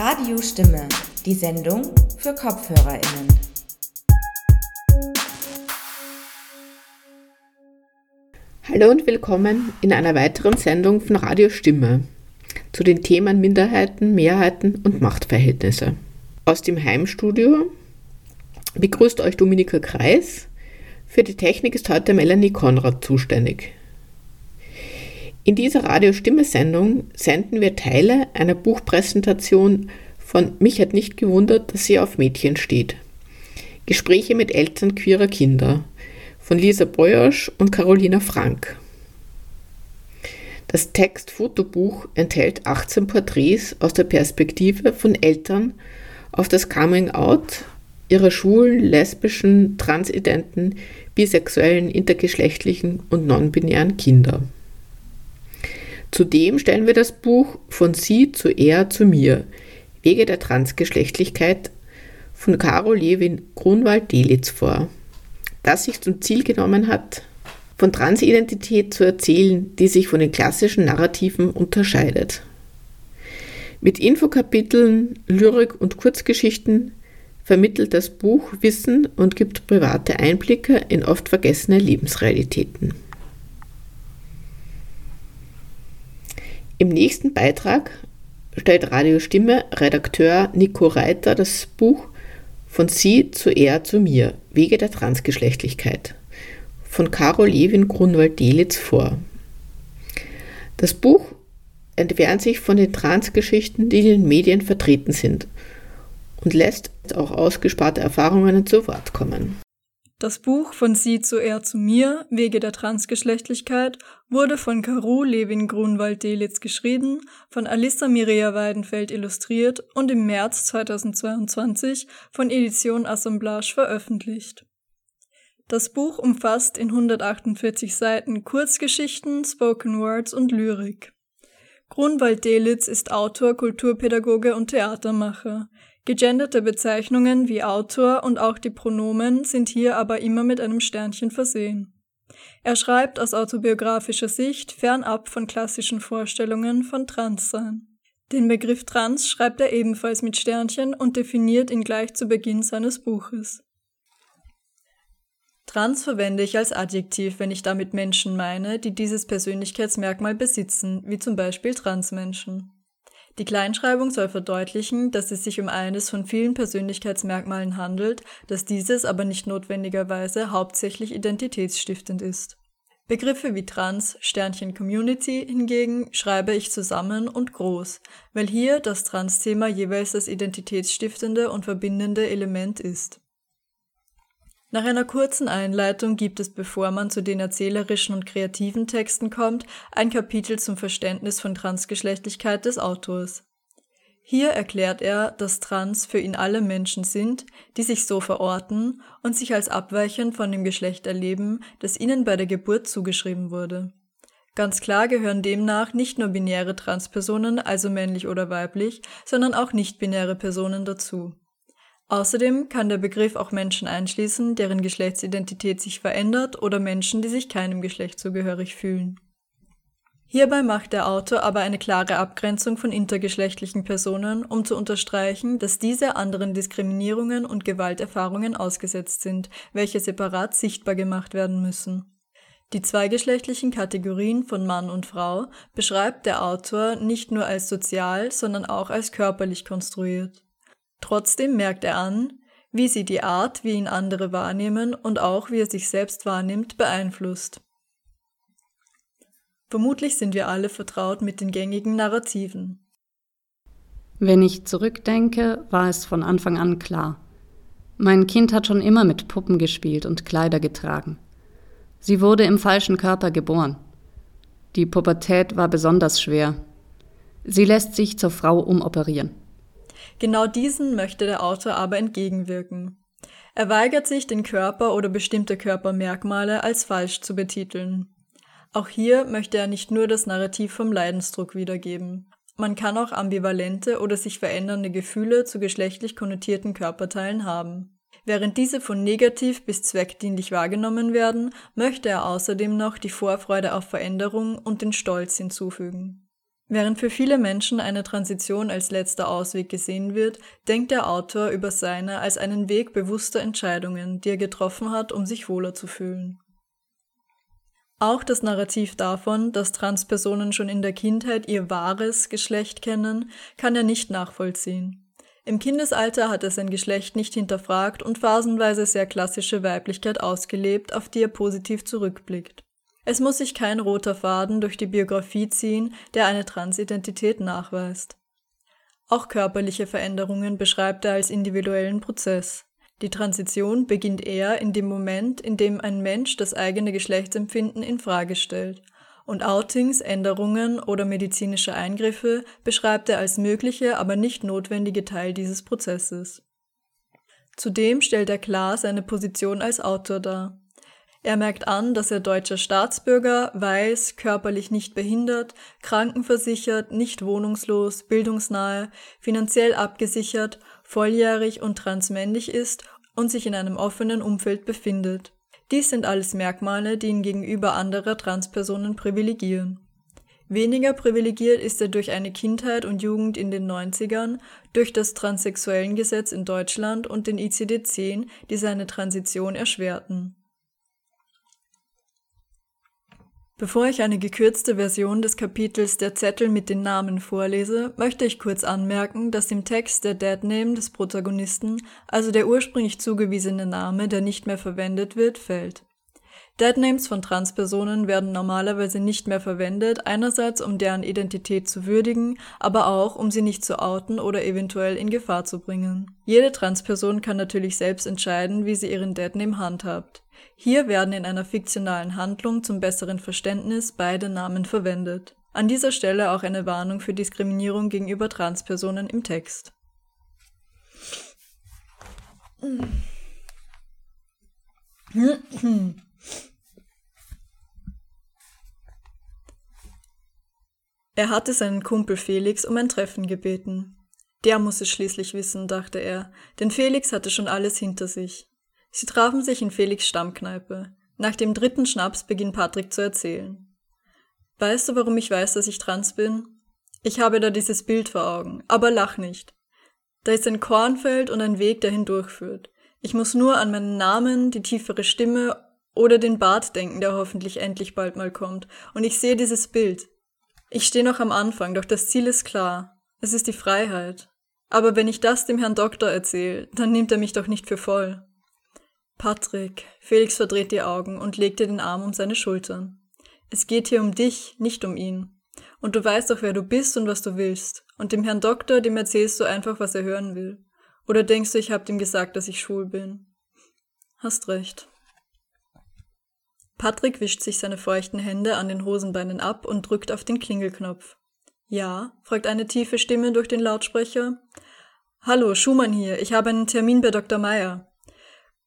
Radiostimme, die Sendung für KopfhörerInnen. Hallo und willkommen in einer weiteren Sendung von Radiostimme zu den Themen Minderheiten, Mehrheiten und Machtverhältnisse. Aus dem Heimstudio begrüßt euch Dominika Kreis. Für die Technik ist heute Melanie Konrad zuständig. In dieser Radiostimme-Sendung senden wir Teile einer Buchpräsentation von Mich hat nicht gewundert, dass sie auf Mädchen steht. Gespräche mit Eltern queerer Kinder von Lisa Boyosch und Carolina Frank. Das Text-Fotobuch enthält 18 Porträts aus der Perspektive von Eltern auf das Coming Out ihrer schwulen, lesbischen, transidenten, bisexuellen, intergeschlechtlichen und non-binären Kinder. Zudem stellen wir das Buch Von Sie zu Er zu mir Wege der Transgeschlechtlichkeit von Caro Lewin Grunwald-Delitz vor, das sich zum Ziel genommen hat, von Transidentität zu erzählen, die sich von den klassischen Narrativen unterscheidet. Mit Infokapiteln, Lyrik und Kurzgeschichten vermittelt das Buch Wissen und gibt private Einblicke in oft vergessene Lebensrealitäten. Im nächsten Beitrag stellt Radiostimme Redakteur Nico Reiter das Buch Von Sie zu Er zu mir Wege der Transgeschlechtlichkeit von Caro Lewin Grunwald-Delitz vor. Das Buch entfernt sich von den Transgeschichten, die in den Medien vertreten sind und lässt auch ausgesparte Erfahrungen zu Wort kommen. Das Buch von Sie zu Er zu mir, Wege der Transgeschlechtlichkeit, wurde von Caru Levin Grunwald-Delitz geschrieben, von Alissa Mireia Weidenfeld illustriert und im März 2022 von Edition Assemblage veröffentlicht. Das Buch umfasst in 148 Seiten Kurzgeschichten, Spoken Words und Lyrik. Grunwald-Delitz ist Autor, Kulturpädagoge und Theatermacher. Gegenderte Bezeichnungen wie Autor und auch die Pronomen sind hier aber immer mit einem Sternchen versehen. Er schreibt aus autobiografischer Sicht fernab von klassischen Vorstellungen von Transsein. Den Begriff Trans schreibt er ebenfalls mit Sternchen und definiert ihn gleich zu Beginn seines Buches. Trans verwende ich als Adjektiv, wenn ich damit Menschen meine, die dieses Persönlichkeitsmerkmal besitzen, wie zum Beispiel Transmenschen. Die Kleinschreibung soll verdeutlichen, dass es sich um eines von vielen Persönlichkeitsmerkmalen handelt, dass dieses aber nicht notwendigerweise hauptsächlich identitätsstiftend ist. Begriffe wie Trans, Sternchen Community hingegen schreibe ich zusammen und groß, weil hier das Trans-Thema jeweils das identitätsstiftende und verbindende Element ist. Nach einer kurzen Einleitung gibt es, bevor man zu den erzählerischen und kreativen Texten kommt, ein Kapitel zum Verständnis von Transgeschlechtlichkeit des Autors. Hier erklärt er, dass Trans für ihn alle Menschen sind, die sich so verorten und sich als abweichend von dem Geschlecht erleben, das ihnen bei der Geburt zugeschrieben wurde. Ganz klar gehören demnach nicht nur binäre Transpersonen, also männlich oder weiblich, sondern auch nicht-binäre Personen dazu. Außerdem kann der Begriff auch Menschen einschließen, deren Geschlechtsidentität sich verändert oder Menschen, die sich keinem Geschlecht zugehörig fühlen. Hierbei macht der Autor aber eine klare Abgrenzung von intergeschlechtlichen Personen, um zu unterstreichen, dass diese anderen Diskriminierungen und Gewalterfahrungen ausgesetzt sind, welche separat sichtbar gemacht werden müssen. Die zweigeschlechtlichen Kategorien von Mann und Frau beschreibt der Autor nicht nur als sozial, sondern auch als körperlich konstruiert. Trotzdem merkt er an, wie sie die Art, wie ihn andere wahrnehmen und auch wie er sich selbst wahrnimmt, beeinflusst. Vermutlich sind wir alle vertraut mit den gängigen Narrativen. Wenn ich zurückdenke, war es von Anfang an klar. Mein Kind hat schon immer mit Puppen gespielt und Kleider getragen. Sie wurde im falschen Körper geboren. Die Pubertät war besonders schwer. Sie lässt sich zur Frau umoperieren. Genau diesen möchte der Autor aber entgegenwirken. Er weigert sich, den Körper oder bestimmte Körpermerkmale als falsch zu betiteln. Auch hier möchte er nicht nur das Narrativ vom Leidensdruck wiedergeben. Man kann auch ambivalente oder sich verändernde Gefühle zu geschlechtlich konnotierten Körperteilen haben. Während diese von negativ bis zweckdienlich wahrgenommen werden, möchte er außerdem noch die Vorfreude auf Veränderung und den Stolz hinzufügen. Während für viele Menschen eine Transition als letzter Ausweg gesehen wird, denkt der Autor über seine als einen Weg bewusster Entscheidungen, die er getroffen hat, um sich wohler zu fühlen. Auch das Narrativ davon, dass Transpersonen schon in der Kindheit ihr wahres Geschlecht kennen, kann er nicht nachvollziehen. Im Kindesalter hat er sein Geschlecht nicht hinterfragt und phasenweise sehr klassische Weiblichkeit ausgelebt, auf die er positiv zurückblickt. Es muss sich kein roter Faden durch die Biografie ziehen, der eine Transidentität nachweist. Auch körperliche Veränderungen beschreibt er als individuellen Prozess. Die Transition beginnt eher in dem Moment, in dem ein Mensch das eigene Geschlechtsempfinden in Frage stellt. Und Outings, Änderungen oder medizinische Eingriffe beschreibt er als mögliche, aber nicht notwendige Teil dieses Prozesses. Zudem stellt er klar seine Position als Autor dar. Er merkt an, dass er deutscher Staatsbürger, weiß, körperlich nicht behindert, krankenversichert, nicht wohnungslos, bildungsnahe, finanziell abgesichert, volljährig und transmännlich ist und sich in einem offenen Umfeld befindet. Dies sind alles Merkmale, die ihn gegenüber anderer Transpersonen privilegieren. Weniger privilegiert ist er durch eine Kindheit und Jugend in den 90ern, durch das Transsexuellengesetz in Deutschland und den ICD-10, die seine Transition erschwerten. Bevor ich eine gekürzte Version des Kapitels Der Zettel mit den Namen vorlese, möchte ich kurz anmerken, dass im Text der Deadname des Protagonisten, also der ursprünglich zugewiesene Name, der nicht mehr verwendet wird, fällt. Deadnames von Transpersonen werden normalerweise nicht mehr verwendet, einerseits um deren Identität zu würdigen, aber auch um sie nicht zu outen oder eventuell in Gefahr zu bringen. Jede Transperson kann natürlich selbst entscheiden, wie sie ihren Deadname handhabt. Hier werden in einer fiktionalen Handlung zum besseren Verständnis beide Namen verwendet. An dieser Stelle auch eine Warnung für Diskriminierung gegenüber Transpersonen im Text. Er hatte seinen Kumpel Felix um ein Treffen gebeten. Der muss es schließlich wissen, dachte er, denn Felix hatte schon alles hinter sich. Sie trafen sich in Felix Stammkneipe. Nach dem dritten Schnaps beginnt Patrick zu erzählen. Weißt du, warum ich weiß, dass ich trans bin? Ich habe da dieses Bild vor Augen, aber lach nicht. Da ist ein Kornfeld und ein Weg, der hindurchführt. Ich muss nur an meinen Namen, die tiefere Stimme oder den Bart denken, der hoffentlich endlich bald mal kommt. Und ich sehe dieses Bild. Ich stehe noch am Anfang, doch das Ziel ist klar. Es ist die Freiheit. Aber wenn ich das dem Herrn Doktor erzähle, dann nimmt er mich doch nicht für voll. Patrick, Felix verdreht die Augen und legte den Arm um seine Schultern. Es geht hier um dich, nicht um ihn. Und du weißt doch, wer du bist und was du willst. Und dem Herrn Doktor, dem erzählst du einfach, was er hören will. Oder denkst du, ich hab ihm gesagt, dass ich schwul bin? Hast recht. Patrick wischt sich seine feuchten Hände an den Hosenbeinen ab und drückt auf den Klingelknopf. Ja? fragt eine tiefe Stimme durch den Lautsprecher. Hallo, Schumann hier. Ich habe einen Termin bei Dr. Meyer.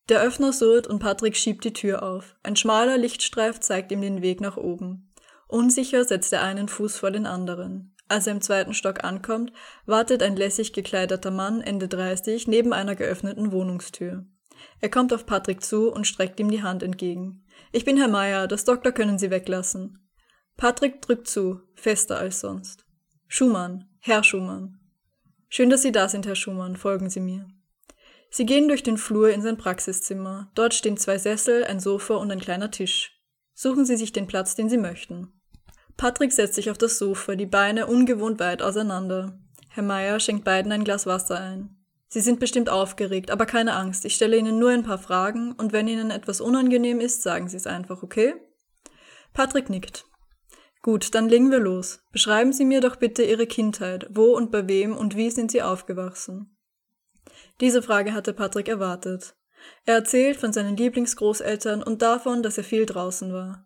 Der Öffner surrt und Patrick schiebt die Tür auf. Ein schmaler Lichtstreif zeigt ihm den Weg nach oben. Unsicher setzt er einen Fuß vor den anderen. Als er im zweiten Stock ankommt, wartet ein lässig gekleideter Mann Ende 30 neben einer geöffneten Wohnungstür. Er kommt auf Patrick zu und streckt ihm die Hand entgegen. Ich bin Herr Meier, das Doktor können Sie weglassen. Patrick drückt zu, fester als sonst. Schumann, Herr Schumann. Schön, dass Sie da sind, Herr Schumann, folgen Sie mir. Sie gehen durch den Flur in sein Praxiszimmer. Dort stehen zwei Sessel, ein Sofa und ein kleiner Tisch. Suchen Sie sich den Platz, den Sie möchten. Patrick setzt sich auf das Sofa, die Beine ungewohnt weit auseinander. Herr Meier schenkt beiden ein Glas Wasser ein. Sie sind bestimmt aufgeregt, aber keine Angst. Ich stelle Ihnen nur ein paar Fragen und wenn Ihnen etwas unangenehm ist, sagen Sie es einfach, okay? Patrick nickt. Gut, dann legen wir los. Beschreiben Sie mir doch bitte Ihre Kindheit. Wo und bei wem und wie sind Sie aufgewachsen? Diese Frage hatte Patrick erwartet. Er erzählt von seinen Lieblingsgroßeltern und davon, dass er viel draußen war.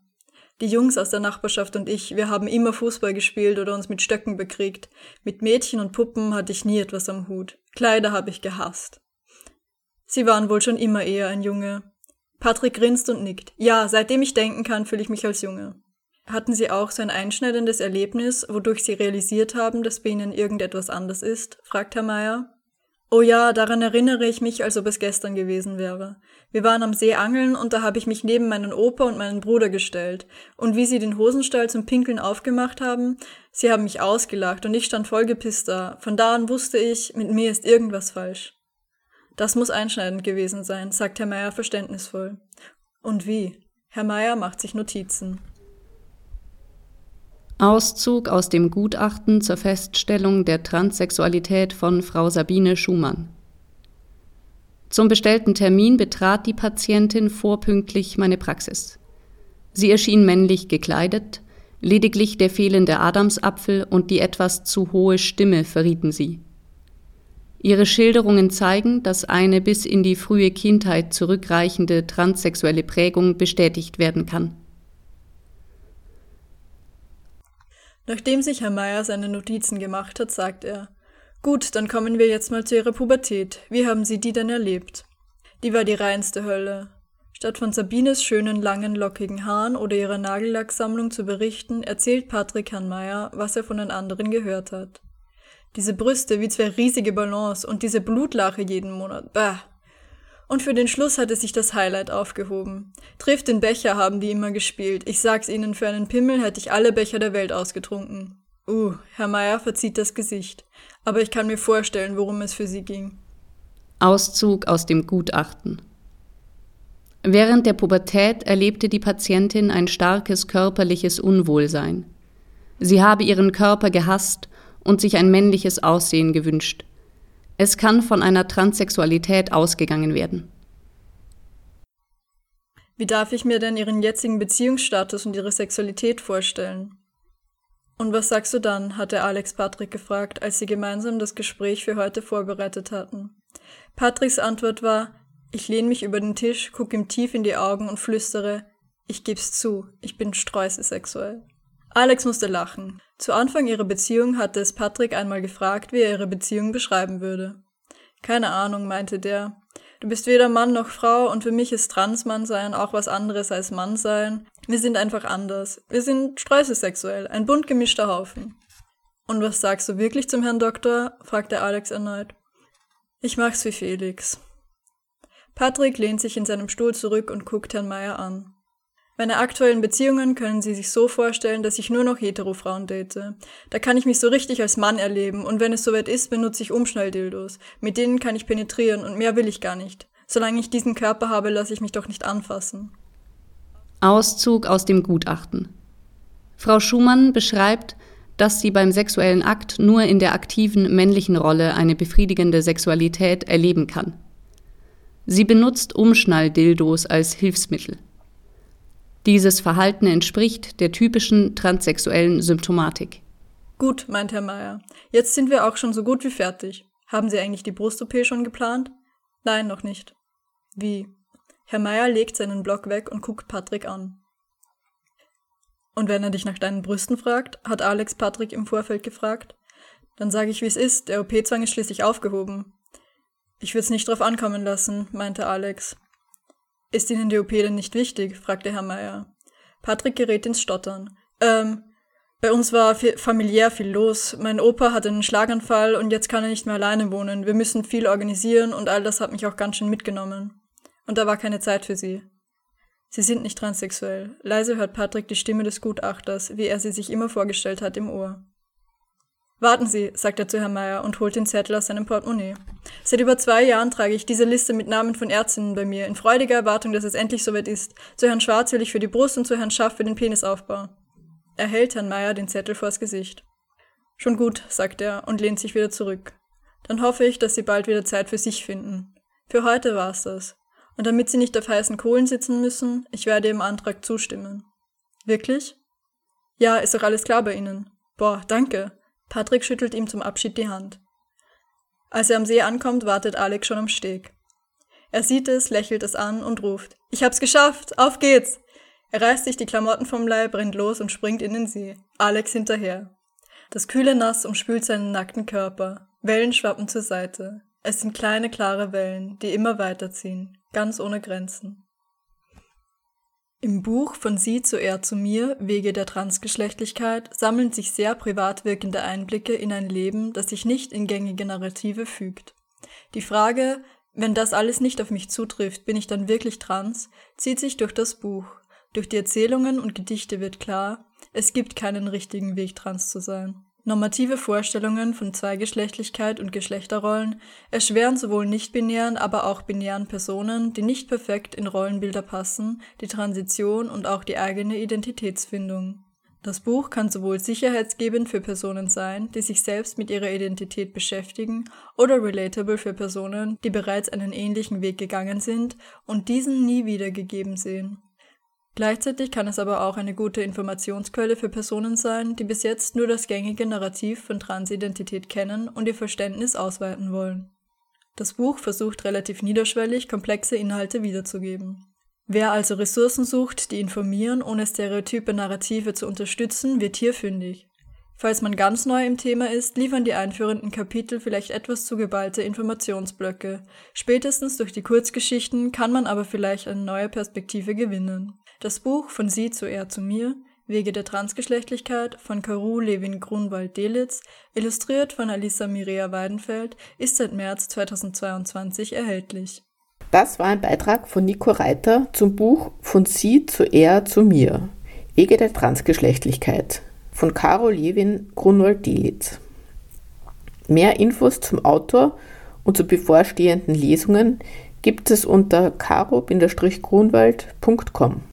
Die Jungs aus der Nachbarschaft und ich, wir haben immer Fußball gespielt oder uns mit Stöcken bekriegt. Mit Mädchen und Puppen hatte ich nie etwas am Hut. Kleider habe ich gehasst. Sie waren wohl schon immer eher ein Junge. Patrick grinst und nickt. Ja, seitdem ich denken kann, fühle ich mich als Junge. Hatten Sie auch so ein einschneidendes Erlebnis, wodurch Sie realisiert haben, dass bei Ihnen irgendetwas anders ist? fragt Herr Meier. Oh ja, daran erinnere ich mich, als ob es gestern gewesen wäre. Wir waren am See angeln und da habe ich mich neben meinen Opa und meinen Bruder gestellt. Und wie sie den Hosenstall zum Pinkeln aufgemacht haben, sie haben mich ausgelacht und ich stand voll gepisst da. Von da an wusste ich, mit mir ist irgendwas falsch. Das muss einschneidend gewesen sein, sagt Herr Meier verständnisvoll. Und wie? Herr Meier macht sich Notizen. Auszug aus dem Gutachten zur Feststellung der Transsexualität von Frau Sabine Schumann. Zum bestellten Termin betrat die Patientin vorpünktlich meine Praxis. Sie erschien männlich gekleidet, lediglich der fehlende Adamsapfel und die etwas zu hohe Stimme verrieten sie. Ihre Schilderungen zeigen, dass eine bis in die frühe Kindheit zurückreichende transsexuelle Prägung bestätigt werden kann. Nachdem sich Herr Meier seine Notizen gemacht hat, sagt er, Gut, dann kommen wir jetzt mal zu Ihrer Pubertät. Wie haben Sie die denn erlebt? Die war die reinste Hölle. Statt von Sabines schönen, langen, lockigen Haaren oder ihrer Nagellacksammlung zu berichten, erzählt Patrick Herrn Meier, was er von den anderen gehört hat. Diese Brüste wie zwei riesige Ballons und diese Blutlache jeden Monat. Bah. Und für den Schluss hatte sich das Highlight aufgehoben. Trifft den Becher haben die immer gespielt. Ich sag's Ihnen, für einen Pimmel hätte ich alle Becher der Welt ausgetrunken. Uh, Herr Meier verzieht das Gesicht. Aber ich kann mir vorstellen, worum es für Sie ging. Auszug aus dem Gutachten. Während der Pubertät erlebte die Patientin ein starkes körperliches Unwohlsein. Sie habe ihren Körper gehasst und sich ein männliches Aussehen gewünscht. Es kann von einer Transsexualität ausgegangen werden. Wie darf ich mir denn Ihren jetzigen Beziehungsstatus und Ihre Sexualität vorstellen? Und was sagst du dann? hatte Alex Patrick gefragt, als sie gemeinsam das Gespräch für heute vorbereitet hatten. Patricks Antwort war, ich lehne mich über den Tisch, guck ihm tief in die Augen und flüstere, ich geb's zu, ich bin streuselsexuell. Alex musste lachen. Zu Anfang ihrer Beziehung hatte es Patrick einmal gefragt, wie er ihre Beziehung beschreiben würde. Keine Ahnung, meinte der. Du bist weder Mann noch Frau und für mich ist Transmann sein auch was anderes als Mann sein. Wir sind einfach anders. Wir sind streuselsexuell, ein bunt gemischter Haufen. Und was sagst du wirklich zum Herrn Doktor? fragte Alex erneut. Ich mach's wie Felix. Patrick lehnt sich in seinem Stuhl zurück und guckt Herrn Meier an. Meine aktuellen Beziehungen können Sie sich so vorstellen, dass ich nur noch hetero-Frauen date. Da kann ich mich so richtig als Mann erleben und wenn es soweit ist, benutze ich Umschnalldildos. Mit denen kann ich penetrieren und mehr will ich gar nicht. Solange ich diesen Körper habe, lasse ich mich doch nicht anfassen. Auszug aus dem Gutachten. Frau Schumann beschreibt, dass sie beim sexuellen Akt nur in der aktiven männlichen Rolle eine befriedigende Sexualität erleben kann. Sie benutzt Umschnalldildos als Hilfsmittel. Dieses Verhalten entspricht der typischen transsexuellen Symptomatik. Gut, meint Herr Meier. Jetzt sind wir auch schon so gut wie fertig. Haben Sie eigentlich die Brust-OP schon geplant? Nein, noch nicht. Wie? Herr Meier legt seinen Block weg und guckt Patrick an. Und wenn er dich nach deinen Brüsten fragt, hat Alex Patrick im Vorfeld gefragt, dann sage ich, wie es ist, der OP-Zwang ist schließlich aufgehoben. Ich würde es nicht drauf ankommen lassen, meinte Alex. Ist Ihnen die OP denn nicht wichtig? fragte Herr Meier. Patrick gerät ins Stottern. Ähm, bei uns war familiär viel los. Mein Opa hatte einen Schlaganfall und jetzt kann er nicht mehr alleine wohnen. Wir müssen viel organisieren und all das hat mich auch ganz schön mitgenommen. Und da war keine Zeit für sie. Sie sind nicht transsexuell. Leise hört Patrick die Stimme des Gutachters, wie er sie sich immer vorgestellt hat, im Ohr. Warten Sie, sagt er zu Herrn Meier und holt den Zettel aus seinem Portemonnaie. Seit über zwei Jahren trage ich diese Liste mit Namen von Ärztinnen bei mir, in freudiger Erwartung, dass es endlich soweit ist. Zu Herrn Schwarz will ich für die Brust und zu Herrn Schaff für den Penisaufbau. Er hält Herrn Meier den Zettel vors Gesicht. Schon gut, sagt er und lehnt sich wieder zurück. Dann hoffe ich, dass Sie bald wieder Zeit für sich finden. Für heute war's das. Und damit Sie nicht auf heißen Kohlen sitzen müssen, ich werde Ihrem Antrag zustimmen. Wirklich? Ja, ist doch alles klar bei Ihnen. Boah, danke. Patrick schüttelt ihm zum Abschied die Hand. Als er am See ankommt, wartet Alex schon am Steg. Er sieht es, lächelt es an und ruft, ich hab's geschafft, auf geht's! Er reißt sich die Klamotten vom Leib, rennt los und springt in den See. Alex hinterher. Das kühle Nass umspült seinen nackten Körper. Wellen schwappen zur Seite. Es sind kleine, klare Wellen, die immer weiterziehen, ganz ohne Grenzen. Im Buch Von Sie zu Er zu mir, Wege der Transgeschlechtlichkeit, sammeln sich sehr privat wirkende Einblicke in ein Leben, das sich nicht in gängige Narrative fügt. Die Frage, wenn das alles nicht auf mich zutrifft, bin ich dann wirklich trans, zieht sich durch das Buch. Durch die Erzählungen und Gedichte wird klar, es gibt keinen richtigen Weg, trans zu sein. Normative Vorstellungen von Zweigeschlechtlichkeit und Geschlechterrollen erschweren sowohl nicht-binären, aber auch binären Personen, die nicht perfekt in Rollenbilder passen, die Transition und auch die eigene Identitätsfindung. Das Buch kann sowohl sicherheitsgebend für Personen sein, die sich selbst mit ihrer Identität beschäftigen, oder relatable für Personen, die bereits einen ähnlichen Weg gegangen sind und diesen nie wieder gegeben sehen. Gleichzeitig kann es aber auch eine gute Informationsquelle für Personen sein, die bis jetzt nur das gängige Narrativ von Transidentität kennen und ihr Verständnis ausweiten wollen. Das Buch versucht relativ niederschwellig komplexe Inhalte wiederzugeben. Wer also Ressourcen sucht, die informieren, ohne stereotype Narrative zu unterstützen, wird hier fündig. Falls man ganz neu im Thema ist, liefern die einführenden Kapitel vielleicht etwas zu geballte Informationsblöcke. Spätestens durch die Kurzgeschichten kann man aber vielleicht eine neue Perspektive gewinnen. Das Buch Von Sie zu Er zu Mir, Wege der Transgeschlechtlichkeit von Karu Levin Grunwald-Delitz, illustriert von Alisa Mirea Weidenfeld, ist seit März 2022 erhältlich. Das war ein Beitrag von Nico Reiter zum Buch Von Sie zu Er zu Mir, Wege der Transgeschlechtlichkeit von Caro Levin Grunwald-Delitz. Mehr Infos zum Autor und zu bevorstehenden Lesungen gibt es unter caro-grunwald.com.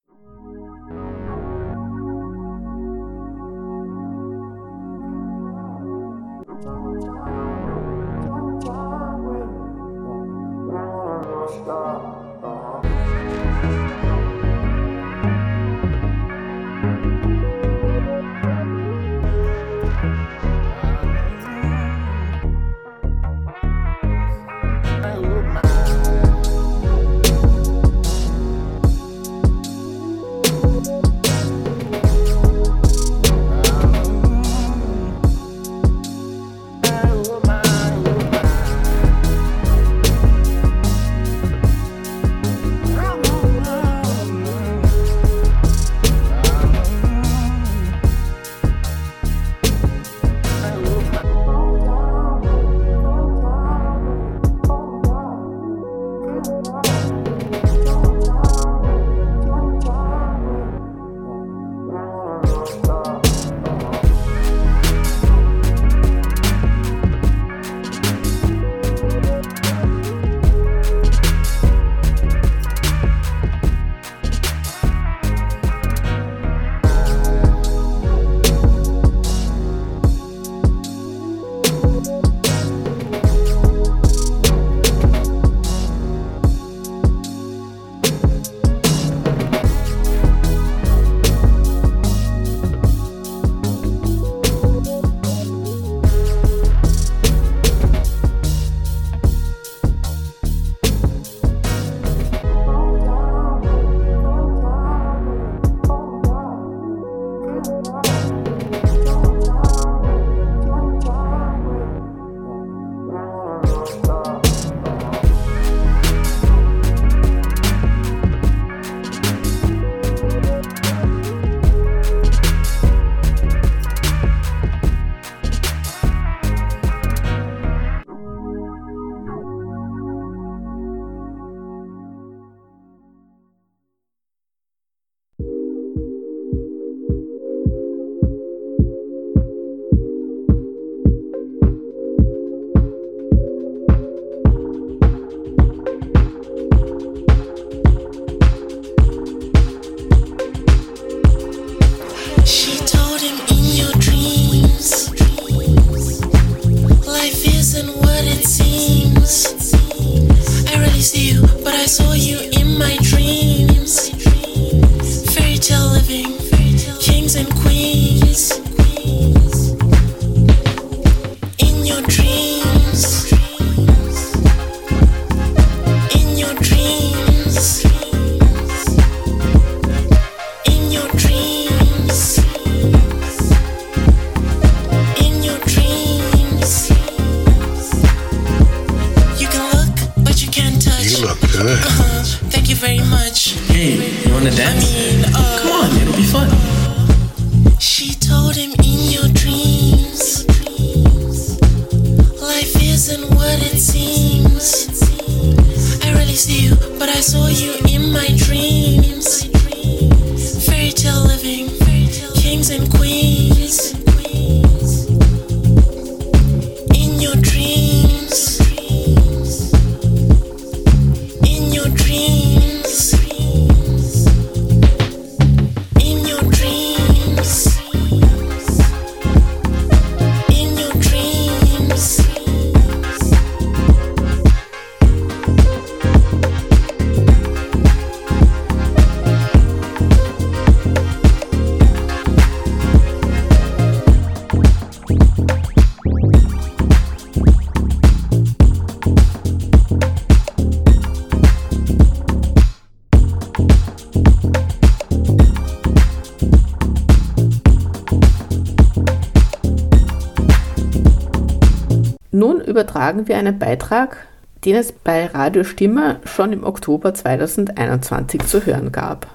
übertragen wir einen Beitrag, den es bei Radio Stimme schon im Oktober 2021 zu hören gab.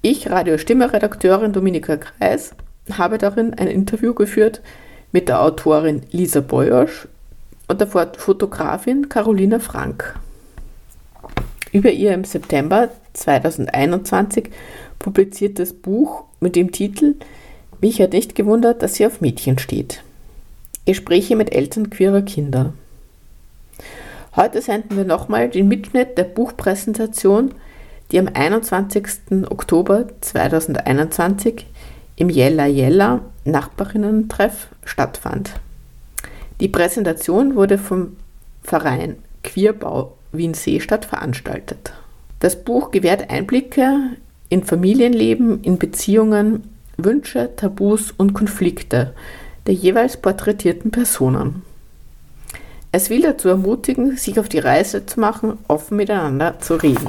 Ich, Radio Stimme Redakteurin Dominika Kreis, habe darin ein Interview geführt mit der Autorin Lisa Boyosch und der Fotografin Carolina Frank über ihr im September 2021 publiziertes Buch mit dem Titel Mich hat nicht gewundert, dass sie auf Mädchen steht. Gespräche mit Eltern queerer Kinder. Heute senden wir nochmal den Mitschnitt der Buchpräsentation, die am 21. Oktober 2021 im Jella Jella Nachbarinnen-Treff stattfand. Die Präsentation wurde vom Verein Queerbau Wien-Seestadt veranstaltet. Das Buch gewährt Einblicke in Familienleben, in Beziehungen, Wünsche, Tabus und Konflikte, der jeweils porträtierten Personen. Es will dazu ermutigen, sich auf die Reise zu machen, offen miteinander zu reden.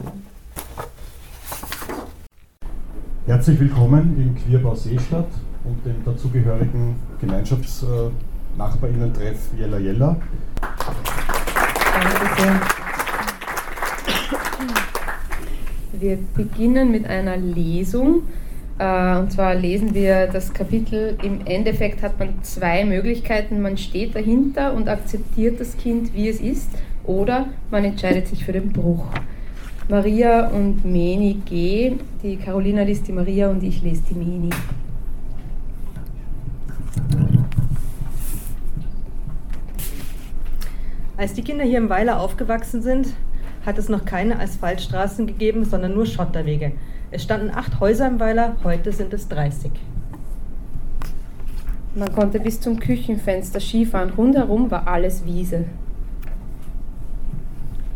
Herzlich willkommen im Queerbau Seestadt und dem dazugehörigen Gemeinschaftsnachbarinnen-Treff Jella Jella. Danke sehr. Wir beginnen mit einer Lesung äh, und zwar lesen wir das Kapitel, im Endeffekt hat man zwei Möglichkeiten. Man steht dahinter und akzeptiert das Kind, wie es ist, oder man entscheidet sich für den Bruch. Maria und Meni G. Die Carolina liest die Maria und ich lese die Meni. Als die Kinder hier im Weiler aufgewachsen sind, hat es noch keine Asphaltstraßen gegeben, sondern nur Schotterwege. Es standen acht Häuser im Weiler, heute sind es 30. Man konnte bis zum Küchenfenster Skifahren. Rundherum war alles Wiese.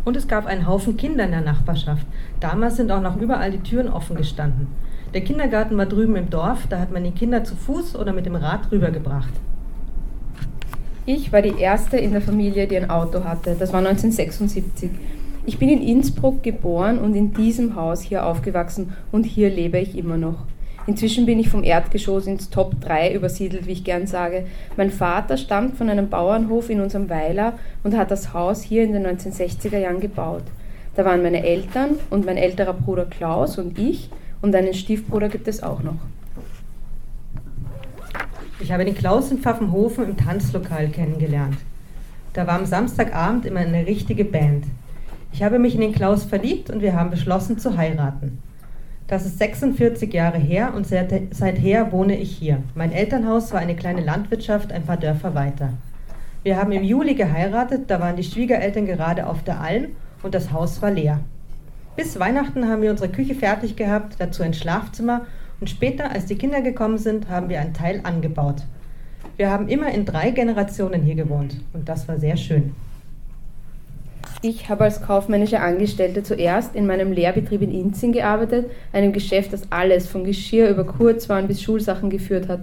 Und es gab einen Haufen Kinder in der Nachbarschaft. Damals sind auch noch überall die Türen offen gestanden. Der Kindergarten war drüben im Dorf, da hat man die Kinder zu Fuß oder mit dem Rad rübergebracht. Ich war die erste in der Familie, die ein Auto hatte. Das war 1976. Ich bin in Innsbruck geboren und in diesem Haus hier aufgewachsen und hier lebe ich immer noch. Inzwischen bin ich vom Erdgeschoss ins Top 3 übersiedelt, wie ich gern sage. Mein Vater stammt von einem Bauernhof in unserem Weiler und hat das Haus hier in den 1960er Jahren gebaut. Da waren meine Eltern und mein älterer Bruder Klaus und ich und einen Stiefbruder gibt es auch noch. Ich habe den Klaus in Pfaffenhofen im Tanzlokal kennengelernt. Da war am Samstagabend immer eine richtige Band. Ich habe mich in den Klaus verliebt und wir haben beschlossen zu heiraten. Das ist 46 Jahre her und seither wohne ich hier. Mein Elternhaus war eine kleine Landwirtschaft ein paar Dörfer weiter. Wir haben im Juli geheiratet, da waren die Schwiegereltern gerade auf der Alm und das Haus war leer. Bis Weihnachten haben wir unsere Küche fertig gehabt, dazu ein Schlafzimmer und später, als die Kinder gekommen sind, haben wir einen Teil angebaut. Wir haben immer in drei Generationen hier gewohnt und das war sehr schön. Ich habe als kaufmännische Angestellte zuerst in meinem Lehrbetrieb in Inzing gearbeitet, einem Geschäft, das alles von Geschirr über Kurzwaren bis Schulsachen geführt hat.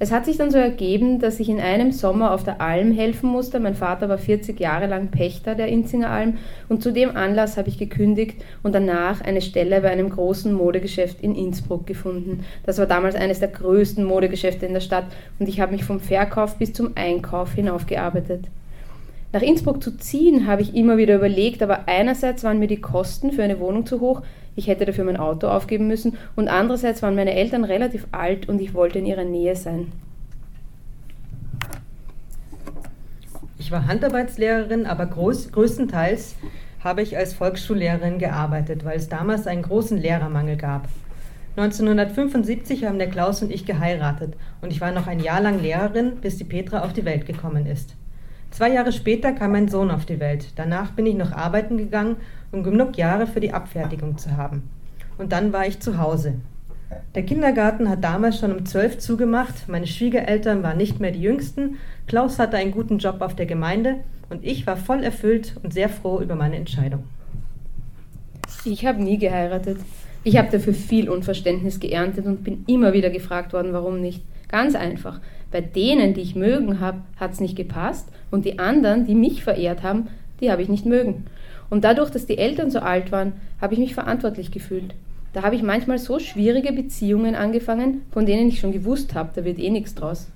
Es hat sich dann so ergeben, dass ich in einem Sommer auf der Alm helfen musste. Mein Vater war 40 Jahre lang Pächter der Inzinger Alm und zu dem Anlass habe ich gekündigt und danach eine Stelle bei einem großen Modegeschäft in Innsbruck gefunden. Das war damals eines der größten Modegeschäfte in der Stadt und ich habe mich vom Verkauf bis zum Einkauf hinaufgearbeitet. Nach Innsbruck zu ziehen habe ich immer wieder überlegt, aber einerseits waren mir die Kosten für eine Wohnung zu hoch, ich hätte dafür mein Auto aufgeben müssen, und andererseits waren meine Eltern relativ alt und ich wollte in ihrer Nähe sein. Ich war Handarbeitslehrerin, aber groß, größtenteils habe ich als Volksschullehrerin gearbeitet, weil es damals einen großen Lehrermangel gab. 1975 haben der Klaus und ich geheiratet und ich war noch ein Jahr lang Lehrerin, bis die Petra auf die Welt gekommen ist. Zwei Jahre später kam mein Sohn auf die Welt. Danach bin ich noch arbeiten gegangen, um genug Jahre für die Abfertigung zu haben. Und dann war ich zu Hause. Der Kindergarten hat damals schon um zwölf zugemacht, meine Schwiegereltern waren nicht mehr die jüngsten, Klaus hatte einen guten Job auf der Gemeinde und ich war voll erfüllt und sehr froh über meine Entscheidung. Ich habe nie geheiratet. Ich habe dafür viel Unverständnis geerntet und bin immer wieder gefragt worden, warum nicht. Ganz einfach. Bei denen, die ich mögen habe, hat es nicht gepasst und die anderen, die mich verehrt haben, die habe ich nicht mögen. Und dadurch, dass die Eltern so alt waren, habe ich mich verantwortlich gefühlt. Da habe ich manchmal so schwierige Beziehungen angefangen, von denen ich schon gewusst habe, da wird eh nichts draus.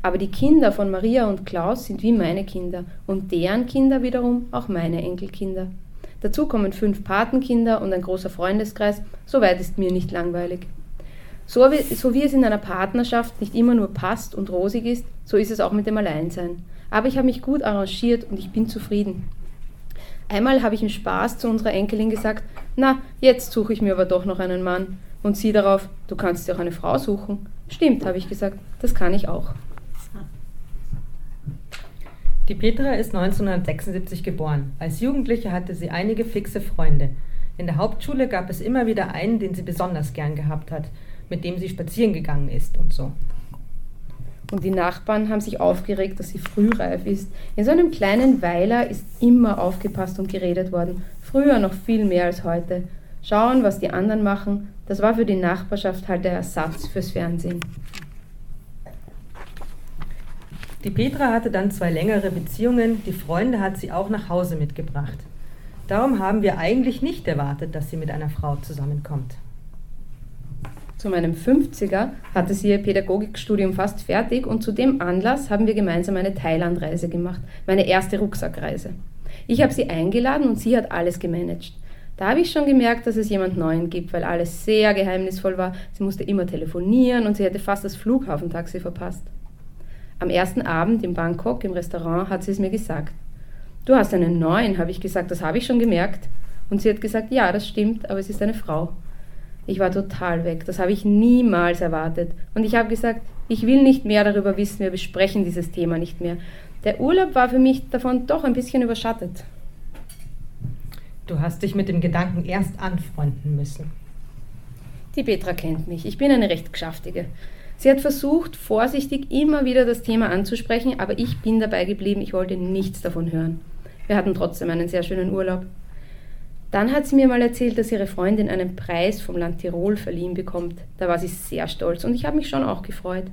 Aber die Kinder von Maria und Klaus sind wie meine Kinder und deren Kinder wiederum auch meine Enkelkinder. Dazu kommen fünf Patenkinder und ein großer Freundeskreis, soweit ist mir nicht langweilig. So wie, so wie es in einer Partnerschaft nicht immer nur passt und rosig ist, so ist es auch mit dem Alleinsein. Aber ich habe mich gut arrangiert und ich bin zufrieden. Einmal habe ich im Spaß zu unserer Enkelin gesagt, na, jetzt suche ich mir aber doch noch einen Mann. Und sie darauf, du kannst dir auch eine Frau suchen. Stimmt, habe ich gesagt, das kann ich auch. Die Petra ist 1976 geboren. Als Jugendliche hatte sie einige fixe Freunde. In der Hauptschule gab es immer wieder einen, den sie besonders gern gehabt hat, mit dem sie spazieren gegangen ist und so. Und die Nachbarn haben sich aufgeregt, dass sie frühreif ist. In so einem kleinen Weiler ist immer aufgepasst und geredet worden. Früher noch viel mehr als heute. Schauen, was die anderen machen, das war für die Nachbarschaft halt der Ersatz fürs Fernsehen. Die Petra hatte dann zwei längere Beziehungen, die Freunde hat sie auch nach Hause mitgebracht. Darum haben wir eigentlich nicht erwartet, dass sie mit einer Frau zusammenkommt. Zu meinem 50er hatte sie ihr Pädagogikstudium fast fertig und zu dem Anlass haben wir gemeinsam eine Thailandreise gemacht, meine erste Rucksackreise. Ich habe sie eingeladen und sie hat alles gemanagt. Da habe ich schon gemerkt, dass es jemand Neuen gibt, weil alles sehr geheimnisvoll war. Sie musste immer telefonieren und sie hätte fast das Flughafentaxi verpasst. Am ersten Abend in Bangkok im Restaurant hat sie es mir gesagt. Du hast einen neuen, habe ich gesagt, das habe ich schon gemerkt. Und sie hat gesagt, ja, das stimmt, aber es ist eine Frau. Ich war total weg, das habe ich niemals erwartet. Und ich habe gesagt, ich will nicht mehr darüber wissen, wir besprechen dieses Thema nicht mehr. Der Urlaub war für mich davon doch ein bisschen überschattet. Du hast dich mit dem Gedanken erst anfreunden müssen. Die Petra kennt mich, ich bin eine recht Geschäftige. Sie hat versucht, vorsichtig immer wieder das Thema anzusprechen, aber ich bin dabei geblieben, ich wollte nichts davon hören. Wir hatten trotzdem einen sehr schönen Urlaub. Dann hat sie mir mal erzählt, dass ihre Freundin einen Preis vom Land Tirol verliehen bekommt. Da war sie sehr stolz und ich habe mich schon auch gefreut.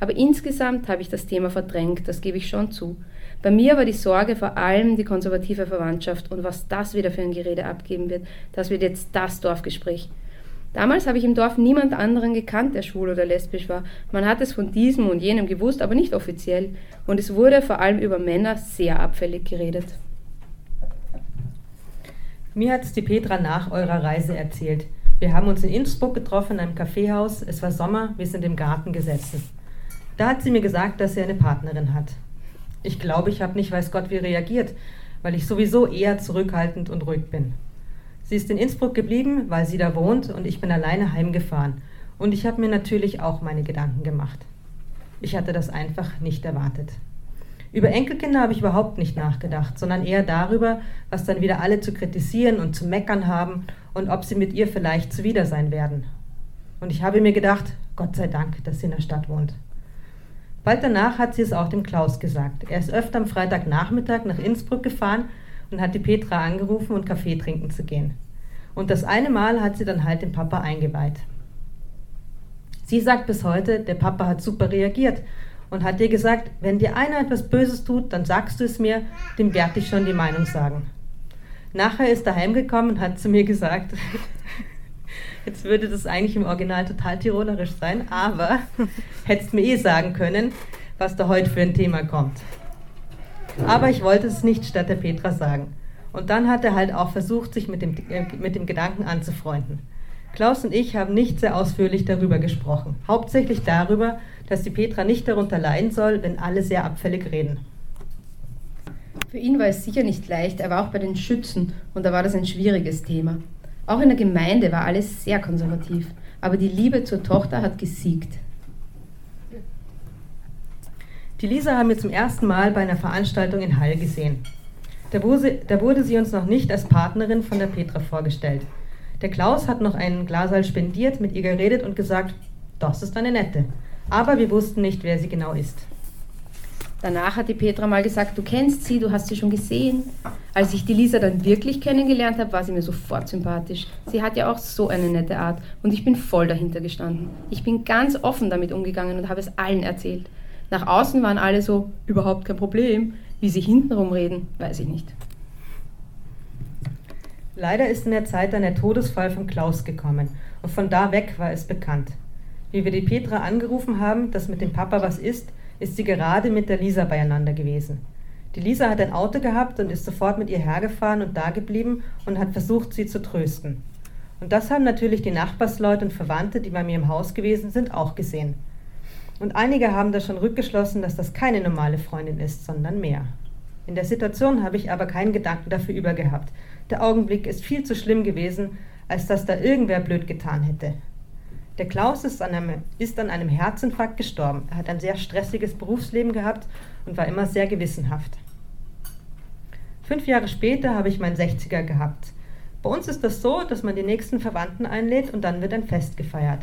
Aber insgesamt habe ich das Thema verdrängt, das gebe ich schon zu. Bei mir war die Sorge vor allem die konservative Verwandtschaft und was das wieder für ein Gerede abgeben wird. Das wird jetzt das Dorfgespräch. Damals habe ich im Dorf niemand anderen gekannt, der schwul oder lesbisch war. Man hat es von diesem und jenem gewusst, aber nicht offiziell. Und es wurde vor allem über Männer sehr abfällig geredet. Mir hat es die Petra nach eurer Reise erzählt. Wir haben uns in Innsbruck getroffen in einem Kaffeehaus. Es war Sommer, wir sind im Garten gesessen. Da hat sie mir gesagt, dass sie eine Partnerin hat. Ich glaube, ich habe nicht weiß Gott wie reagiert, weil ich sowieso eher zurückhaltend und ruhig bin. Sie ist in Innsbruck geblieben, weil sie da wohnt und ich bin alleine heimgefahren. Und ich habe mir natürlich auch meine Gedanken gemacht. Ich hatte das einfach nicht erwartet. Über Enkelkinder habe ich überhaupt nicht nachgedacht, sondern eher darüber, was dann wieder alle zu kritisieren und zu meckern haben und ob sie mit ihr vielleicht zuwider sein werden. Und ich habe mir gedacht, Gott sei Dank, dass sie in der Stadt wohnt. Bald danach hat sie es auch dem Klaus gesagt. Er ist öfter am Freitagnachmittag nach Innsbruck gefahren und hat die Petra angerufen und Kaffee trinken zu gehen. Und das eine Mal hat sie dann halt den Papa eingeweiht. Sie sagt bis heute, der Papa hat super reagiert und hat dir gesagt, wenn dir einer etwas Böses tut, dann sagst du es mir, dem werde ich schon die Meinung sagen. Nachher ist er heimgekommen und hat zu mir gesagt, jetzt würde das eigentlich im Original total tirolerisch sein, aber hättest mir eh sagen können, was da heute für ein Thema kommt. Aber ich wollte es nicht statt der Petra sagen. Und dann hat er halt auch versucht, sich mit dem, äh, mit dem Gedanken anzufreunden. Klaus und ich haben nicht sehr ausführlich darüber gesprochen. Hauptsächlich darüber, dass die Petra nicht darunter leiden soll, wenn alle sehr abfällig reden. Für ihn war es sicher nicht leicht, er war auch bei den Schützen und da war das ein schwieriges Thema. Auch in der Gemeinde war alles sehr konservativ. aber die Liebe zur Tochter hat gesiegt. Die Lisa haben wir zum ersten Mal bei einer Veranstaltung in Hall gesehen. Da wurde, da wurde sie uns noch nicht als Partnerin von der Petra vorgestellt. Der Klaus hat noch einen Glasal spendiert, mit ihr geredet und gesagt, das ist eine nette. Aber wir wussten nicht, wer sie genau ist. Danach hat die Petra mal gesagt, du kennst sie, du hast sie schon gesehen. Als ich die Lisa dann wirklich kennengelernt habe, war sie mir sofort sympathisch. Sie hat ja auch so eine nette Art und ich bin voll dahinter gestanden. Ich bin ganz offen damit umgegangen und habe es allen erzählt. Nach außen waren alle so, überhaupt kein Problem. Wie sie hintenrum reden, weiß ich nicht. Leider ist in der Zeit dann der Todesfall von Klaus gekommen und von da weg war es bekannt. Wie wir die Petra angerufen haben, dass mit dem Papa was ist, ist sie gerade mit der Lisa beieinander gewesen. Die Lisa hat ein Auto gehabt und ist sofort mit ihr hergefahren und dageblieben und hat versucht, sie zu trösten. Und das haben natürlich die Nachbarsleute und Verwandte, die bei mir im Haus gewesen sind, auch gesehen. Und einige haben da schon rückgeschlossen, dass das keine normale Freundin ist, sondern mehr. In der Situation habe ich aber keinen Gedanken dafür übergehabt. Der Augenblick ist viel zu schlimm gewesen, als dass da irgendwer blöd getan hätte. Der Klaus ist an, einem, ist an einem Herzinfarkt gestorben. Er hat ein sehr stressiges Berufsleben gehabt und war immer sehr gewissenhaft. Fünf Jahre später habe ich meinen 60er gehabt. Bei uns ist das so, dass man die nächsten Verwandten einlädt und dann wird ein Fest gefeiert.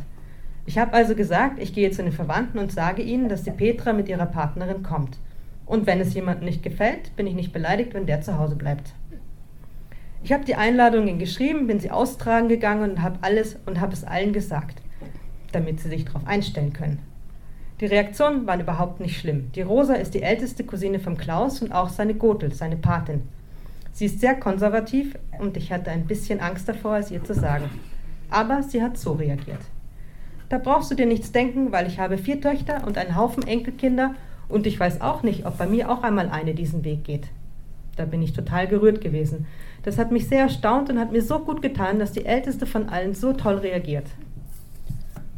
Ich habe also gesagt, ich gehe zu den Verwandten und sage ihnen, dass die Petra mit ihrer Partnerin kommt. Und wenn es jemandem nicht gefällt, bin ich nicht beleidigt, wenn der zu Hause bleibt. Ich habe die Einladungen geschrieben, bin sie austragen gegangen und habe alles und habe es allen gesagt damit sie sich darauf einstellen können. Die Reaktionen waren überhaupt nicht schlimm. Die Rosa ist die älteste Cousine vom Klaus und auch seine Gotel, seine Patin. Sie ist sehr konservativ und ich hatte ein bisschen Angst davor, es ihr zu sagen. Aber sie hat so reagiert. Da brauchst du dir nichts denken, weil ich habe vier Töchter und einen Haufen Enkelkinder und ich weiß auch nicht, ob bei mir auch einmal eine diesen Weg geht. Da bin ich total gerührt gewesen. Das hat mich sehr erstaunt und hat mir so gut getan, dass die älteste von allen so toll reagiert.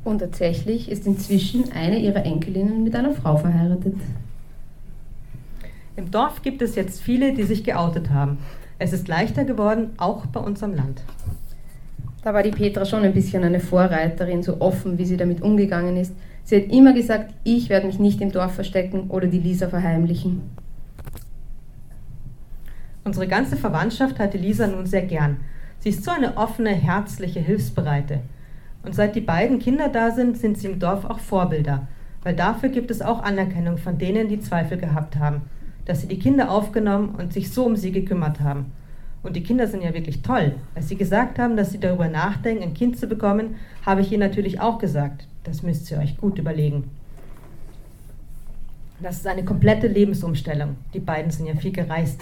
Und tatsächlich ist inzwischen eine ihrer Enkelinnen mit einer Frau verheiratet. Im Dorf gibt es jetzt viele, die sich geoutet haben. Es ist leichter geworden, auch bei uns am Land. Da war die Petra schon ein bisschen eine Vorreiterin, so offen, wie sie damit umgegangen ist. Sie hat immer gesagt, ich werde mich nicht im Dorf verstecken oder die Lisa verheimlichen. Unsere ganze Verwandtschaft hat die Lisa nun sehr gern. Sie ist so eine offene, herzliche, hilfsbereite. Und seit die beiden Kinder da sind, sind sie im Dorf auch Vorbilder, weil dafür gibt es auch Anerkennung von denen, die Zweifel gehabt haben, dass sie die Kinder aufgenommen und sich so um sie gekümmert haben. Und die Kinder sind ja wirklich toll. Als sie gesagt haben, dass sie darüber nachdenken, ein Kind zu bekommen, habe ich ihnen natürlich auch gesagt, das müsst ihr euch gut überlegen. Das ist eine komplette Lebensumstellung. Die beiden sind ja viel gereist.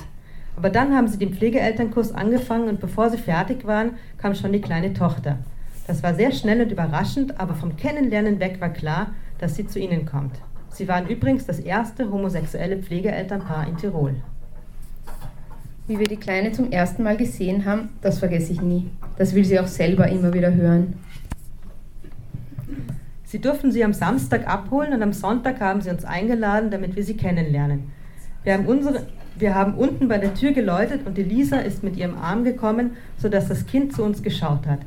Aber dann haben sie den Pflegeelternkurs angefangen und bevor sie fertig waren, kam schon die kleine Tochter. Das war sehr schnell und überraschend, aber vom Kennenlernen weg war klar, dass sie zu ihnen kommt. Sie waren übrigens das erste homosexuelle Pflegeelternpaar in Tirol. Wie wir die Kleine zum ersten Mal gesehen haben, das vergesse ich nie. Das will sie auch selber immer wieder hören. Sie durften sie am Samstag abholen und am Sonntag haben sie uns eingeladen, damit wir sie kennenlernen. Wir haben, unsere, wir haben unten bei der Tür geläutet und die Lisa ist mit ihrem Arm gekommen, sodass das Kind zu uns geschaut hat.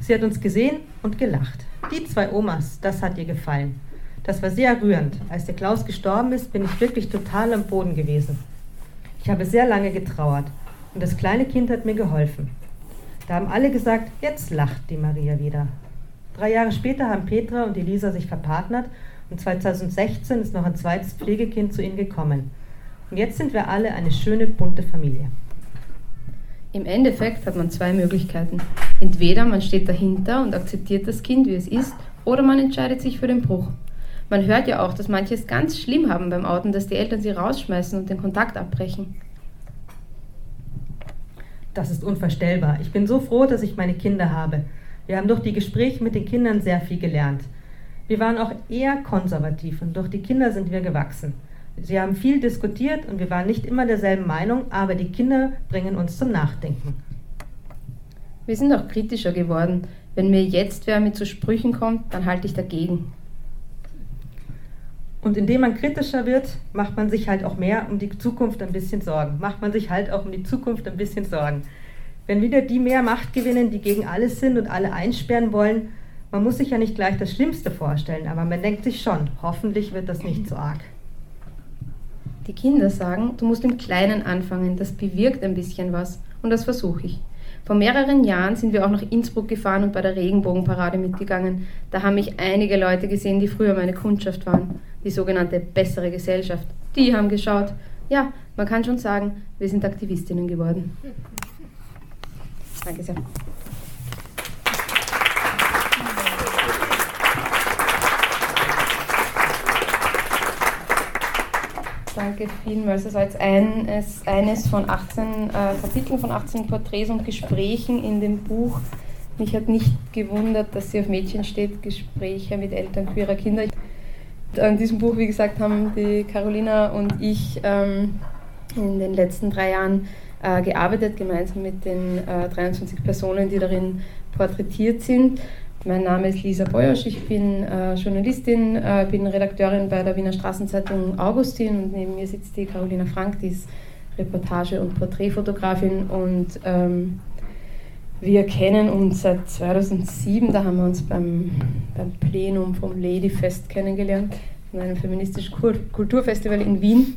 Sie hat uns gesehen und gelacht. Die zwei Omas, das hat ihr gefallen. Das war sehr rührend. Als der Klaus gestorben ist, bin ich wirklich total am Boden gewesen. Ich habe sehr lange getrauert und das kleine Kind hat mir geholfen. Da haben alle gesagt, jetzt lacht die Maria wieder. Drei Jahre später haben Petra und Elisa sich verpartnert und 2016 ist noch ein zweites Pflegekind zu ihnen gekommen. Und jetzt sind wir alle eine schöne, bunte Familie. Im Endeffekt hat man zwei Möglichkeiten. Entweder man steht dahinter und akzeptiert das Kind, wie es ist, oder man entscheidet sich für den Bruch. Man hört ja auch, dass manche es ganz schlimm haben beim Outen, dass die Eltern sie rausschmeißen und den Kontakt abbrechen. Das ist unvorstellbar. Ich bin so froh, dass ich meine Kinder habe. Wir haben durch die Gespräche mit den Kindern sehr viel gelernt. Wir waren auch eher konservativ und durch die Kinder sind wir gewachsen. Sie haben viel diskutiert und wir waren nicht immer derselben Meinung, aber die Kinder bringen uns zum Nachdenken. Wir sind auch kritischer geworden. Wenn mir jetzt wer mit zu Sprüchen kommt, dann halte ich dagegen. Und indem man kritischer wird, macht man sich halt auch mehr um die Zukunft ein bisschen Sorgen. Macht man sich halt auch um die Zukunft ein bisschen Sorgen. Wenn wieder die mehr Macht gewinnen, die gegen alles sind und alle einsperren wollen, Man muss sich ja nicht gleich das Schlimmste vorstellen, aber man denkt sich schon, hoffentlich wird das nicht so arg. Die Kinder sagen, du musst im Kleinen anfangen, das bewirkt ein bisschen was und das versuche ich. Vor mehreren Jahren sind wir auch nach Innsbruck gefahren und bei der Regenbogenparade mitgegangen. Da haben mich einige Leute gesehen, die früher meine Kundschaft waren, die sogenannte bessere Gesellschaft. Die haben geschaut. Ja, man kann schon sagen, wir sind Aktivistinnen geworden. Danke sehr. Danke vielmals. Das war jetzt eines, eines von 18 äh, Kapiteln, von 18 Porträts und Gesprächen in dem Buch. Mich hat nicht gewundert, dass sie auf Mädchen steht, Gespräche mit Eltern queerer Kinder. An diesem Buch, wie gesagt, haben die Carolina und ich ähm, in den letzten drei Jahren äh, gearbeitet, gemeinsam mit den äh, 23 Personen, die darin porträtiert sind. Mein Name ist Lisa Beuersch, ich bin äh, Journalistin, äh, bin Redakteurin bei der Wiener Straßenzeitung Augustin und neben mir sitzt die Carolina Frank, die ist Reportage- und Porträtfotografin und ähm, wir kennen uns seit 2007, da haben wir uns beim, beim Plenum vom Ladyfest kennengelernt, von einem feministischen Kulturfestival in Wien.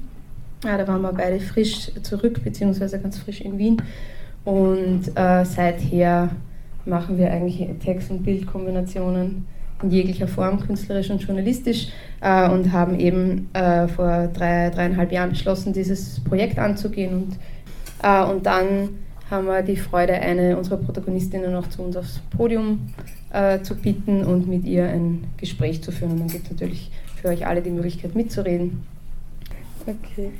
Ja, da waren wir beide frisch zurück, beziehungsweise ganz frisch in Wien. Und äh, seither machen wir eigentlich Text- und Bildkombinationen in jeglicher Form, künstlerisch und journalistisch, äh, und haben eben äh, vor drei, dreieinhalb Jahren beschlossen, dieses Projekt anzugehen. Und, äh, und dann haben wir die Freude, eine unserer Protagonistinnen noch zu uns aufs Podium äh, zu bitten und mit ihr ein Gespräch zu führen. Und dann gibt es natürlich für euch alle die Möglichkeit mitzureden. Okay.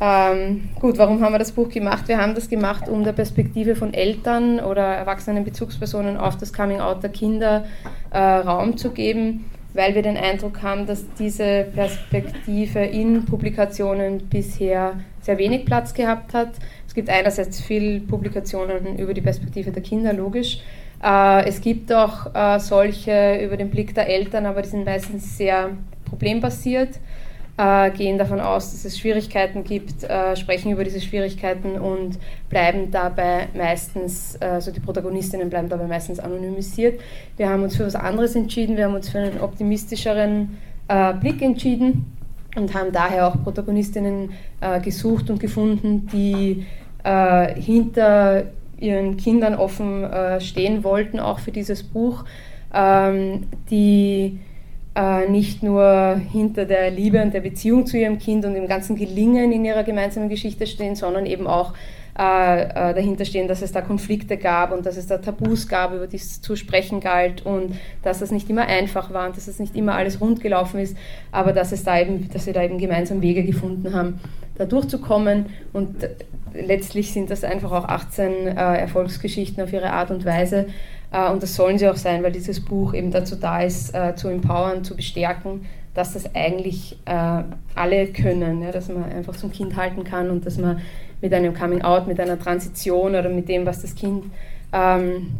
Ähm, gut, warum haben wir das Buch gemacht? Wir haben das gemacht, um der Perspektive von Eltern oder erwachsenen Bezugspersonen auf das Coming-out der Kinder äh, Raum zu geben, weil wir den Eindruck haben, dass diese Perspektive in Publikationen bisher sehr wenig Platz gehabt hat. Es gibt einerseits viele Publikationen über die Perspektive der Kinder, logisch. Äh, es gibt auch äh, solche über den Blick der Eltern, aber die sind meistens sehr problembasiert äh, gehen davon aus, dass es Schwierigkeiten gibt, äh, sprechen über diese Schwierigkeiten und bleiben dabei meistens, äh, also die Protagonistinnen bleiben dabei meistens anonymisiert. Wir haben uns für was anderes entschieden, wir haben uns für einen optimistischeren äh, Blick entschieden und haben daher auch Protagonistinnen äh, gesucht und gefunden, die äh, hinter ihren Kindern offen stehen wollten, auch für dieses Buch, ähm, die äh, nicht nur hinter der Liebe und der Beziehung zu ihrem Kind und dem ganzen Gelingen in ihrer gemeinsamen Geschichte stehen, sondern eben auch äh, äh, dahinter stehen, dass es da Konflikte gab und dass es da Tabus gab, über die es zu sprechen galt und dass es nicht immer einfach war und dass es nicht immer alles rund gelaufen ist, aber dass es da eben, dass sie da eben gemeinsam Wege gefunden haben, da durchzukommen. Und letztlich sind das einfach auch 18 äh, Erfolgsgeschichten auf ihre Art und Weise äh, und das sollen sie auch sein, weil dieses Buch eben dazu da ist, äh, zu empowern, zu bestärken, dass das eigentlich äh, alle können, ja, dass man einfach zum Kind halten kann und dass man mit einem Coming Out, mit einer Transition oder mit dem, was das Kind, ähm,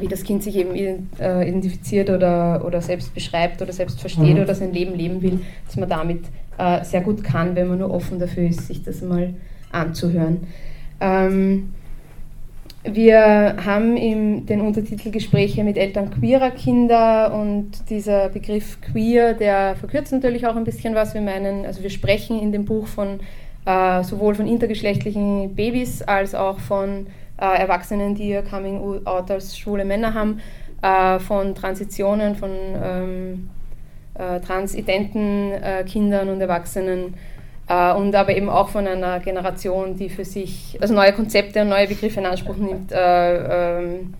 wie das Kind sich eben identifiziert oder, oder selbst beschreibt oder selbst versteht mhm. oder sein Leben leben will, dass man damit äh, sehr gut kann, wenn man nur offen dafür ist, sich das mal anzuhören. Ähm, wir haben im, den Untertitel Gespräche mit Eltern queerer Kinder und dieser Begriff queer, der verkürzt natürlich auch ein bisschen was. Wir meinen, also wir sprechen in dem Buch von äh, sowohl von intergeschlechtlichen Babys als auch von äh, Erwachsenen, die ihr Coming Out als schwule Männer haben, äh, von Transitionen, von ähm, äh, transidenten äh, Kindern und Erwachsenen äh, und aber eben auch von einer Generation, die für sich also neue Konzepte und neue Begriffe in Anspruch nimmt, äh, ähm,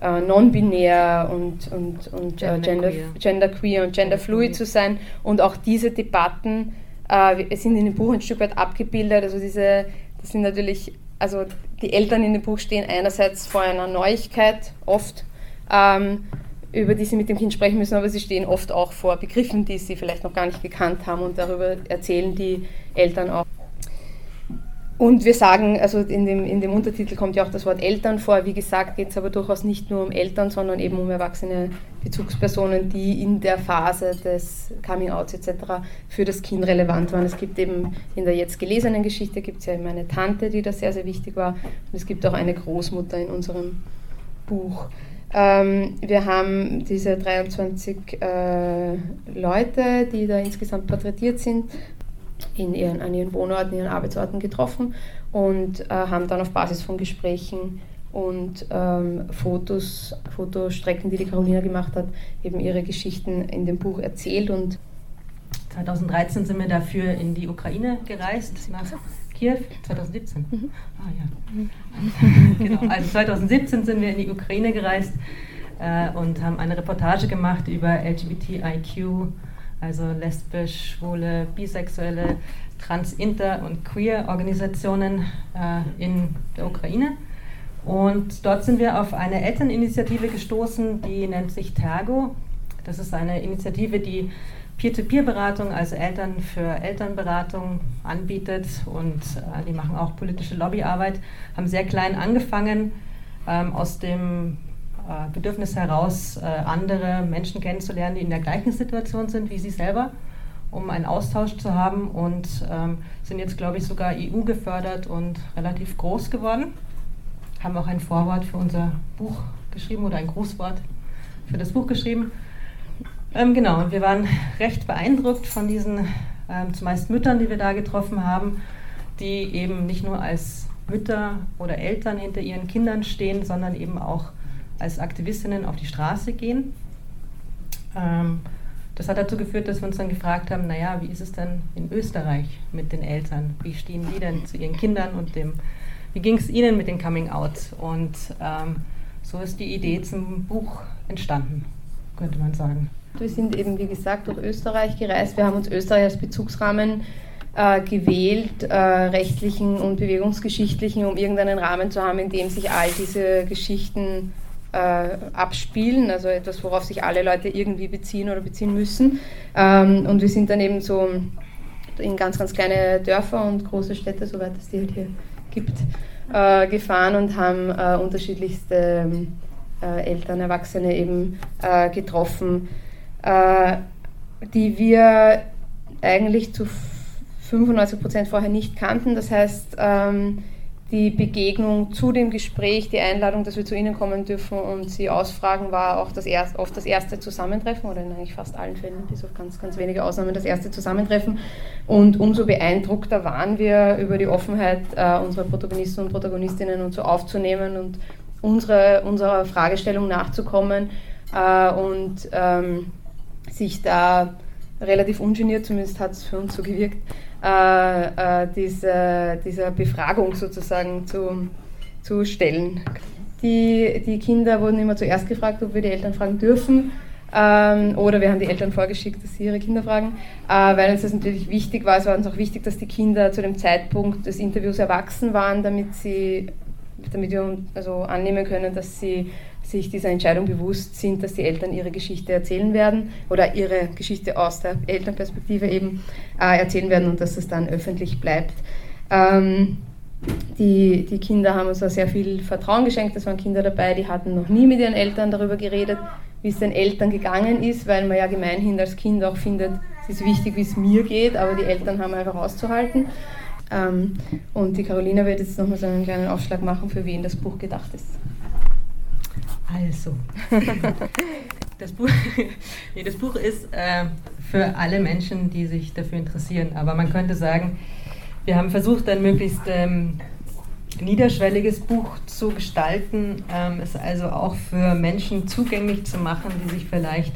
äh, non-binär und, und, und äh, gender, genderqueer und genderfluid zu sein. Und auch diese Debatten sind in dem Buch ein Stück weit abgebildet. Also diese, das sind natürlich, also die Eltern in dem Buch stehen einerseits vor einer Neuigkeit oft. Ähm, über die sie mit dem Kind sprechen müssen, aber sie stehen oft auch vor Begriffen, die sie vielleicht noch gar nicht gekannt haben und darüber erzählen die Eltern auch. Und wir sagen, also in dem, in dem Untertitel kommt ja auch das Wort Eltern vor. Wie gesagt, geht es aber durchaus nicht nur um Eltern, sondern eben um erwachsene Bezugspersonen, die in der Phase des Coming-outs etc. für das Kind relevant waren. Es gibt eben in der jetzt gelesenen Geschichte gibt es ja eben eine Tante, die da sehr, sehr wichtig war. Und es gibt auch eine Großmutter in unserem Buch. Ähm, wir haben diese 23 äh, Leute, die da insgesamt porträtiert sind, in ihren, an ihren Wohnorten, ihren Arbeitsorten getroffen und äh, haben dann auf Basis von Gesprächen und ähm, Fotos, Fotostrecken, die die Carolina gemacht hat, eben ihre Geschichten in dem Buch erzählt. Und 2013 sind wir dafür in die Ukraine gereist, nach Kiew. 2017. Mhm. Ah ja. genau. Also 2017 sind wir in die Ukraine gereist äh, und haben eine Reportage gemacht über LGBTIQ, also lesbisch, schwule, bisexuelle, trans, inter und queer Organisationen äh, in der Ukraine. Und dort sind wir auf eine Elterninitiative gestoßen, die nennt sich Tergo. Das ist eine Initiative, die Peer-to-Peer-Beratung, also Eltern für Elternberatung anbietet und äh, die machen auch politische Lobbyarbeit, haben sehr klein angefangen, ähm, aus dem äh, Bedürfnis heraus, äh, andere Menschen kennenzulernen, die in der gleichen Situation sind wie sie selber, um einen Austausch zu haben und ähm, sind jetzt, glaube ich, sogar EU gefördert und relativ groß geworden haben auch ein Vorwort für unser Buch geschrieben oder ein Grußwort für das Buch geschrieben. Ähm, genau, und wir waren recht beeindruckt von diesen ähm, zumeist Müttern, die wir da getroffen haben, die eben nicht nur als Mütter oder Eltern hinter ihren Kindern stehen, sondern eben auch als Aktivistinnen auf die Straße gehen. Ähm, das hat dazu geführt, dass wir uns dann gefragt haben, naja, wie ist es denn in Österreich mit den Eltern? Wie stehen die denn zu ihren Kindern und dem wie ging es Ihnen mit dem Coming Out? Und ähm, so ist die Idee zum Buch entstanden, könnte man sagen. Wir sind eben, wie gesagt, durch Österreich gereist. Wir haben uns Österreich als Bezugsrahmen äh, gewählt, äh, rechtlichen und bewegungsgeschichtlichen, um irgendeinen Rahmen zu haben, in dem sich all diese Geschichten äh, abspielen, also etwas, worauf sich alle Leute irgendwie beziehen oder beziehen müssen. Ähm, und wir sind dann eben so in ganz, ganz kleine Dörfer und große Städte, soweit es die halt hier gibt, äh, gefahren und haben äh, unterschiedlichste äh, Eltern, Erwachsene eben äh, getroffen, äh, die wir eigentlich zu 95 Prozent vorher nicht kannten. Das heißt, ähm, die Begegnung zu dem Gespräch, die Einladung, dass wir zu Ihnen kommen dürfen und Sie ausfragen, war auch das erst, oft das erste Zusammentreffen oder in eigentlich fast allen Fällen, bis auf ganz, ganz wenige Ausnahmen, das erste Zusammentreffen. Und umso beeindruckter waren wir über die Offenheit äh, unserer Protagonisten und Protagonistinnen und so aufzunehmen und unsere, unserer Fragestellung nachzukommen äh, und ähm, sich da relativ ungeniert, zumindest hat es für uns so gewirkt, äh, äh, diese, dieser Befragung sozusagen zu, zu stellen. Die, die Kinder wurden immer zuerst gefragt, ob wir die Eltern fragen dürfen. Ähm, oder wir haben die Eltern vorgeschickt, dass sie ihre Kinder fragen, äh, weil uns das natürlich wichtig war. Es war uns auch wichtig, dass die Kinder zu dem Zeitpunkt des Interviews erwachsen waren, damit, sie, damit wir also annehmen können, dass sie sich dieser Entscheidung bewusst sind, dass die Eltern ihre Geschichte erzählen werden oder ihre Geschichte aus der Elternperspektive eben äh, erzählen werden und dass es dann öffentlich bleibt. Ähm, die, die Kinder haben uns da sehr viel Vertrauen geschenkt. Es waren Kinder dabei, die hatten noch nie mit ihren Eltern darüber geredet, wie es den Eltern gegangen ist, weil man ja gemeinhin als Kind auch findet, es ist wichtig, wie es mir geht, aber die Eltern haben einfach auszuhalten. Ähm, und die Carolina wird jetzt nochmal so einen kleinen Aufschlag machen, für wen das Buch gedacht ist. Also, das Buch, nee, das Buch ist äh, für alle Menschen, die sich dafür interessieren. Aber man könnte sagen, wir haben versucht, ein möglichst ähm, niederschwelliges Buch zu gestalten, ähm, es also auch für Menschen zugänglich zu machen, die sich vielleicht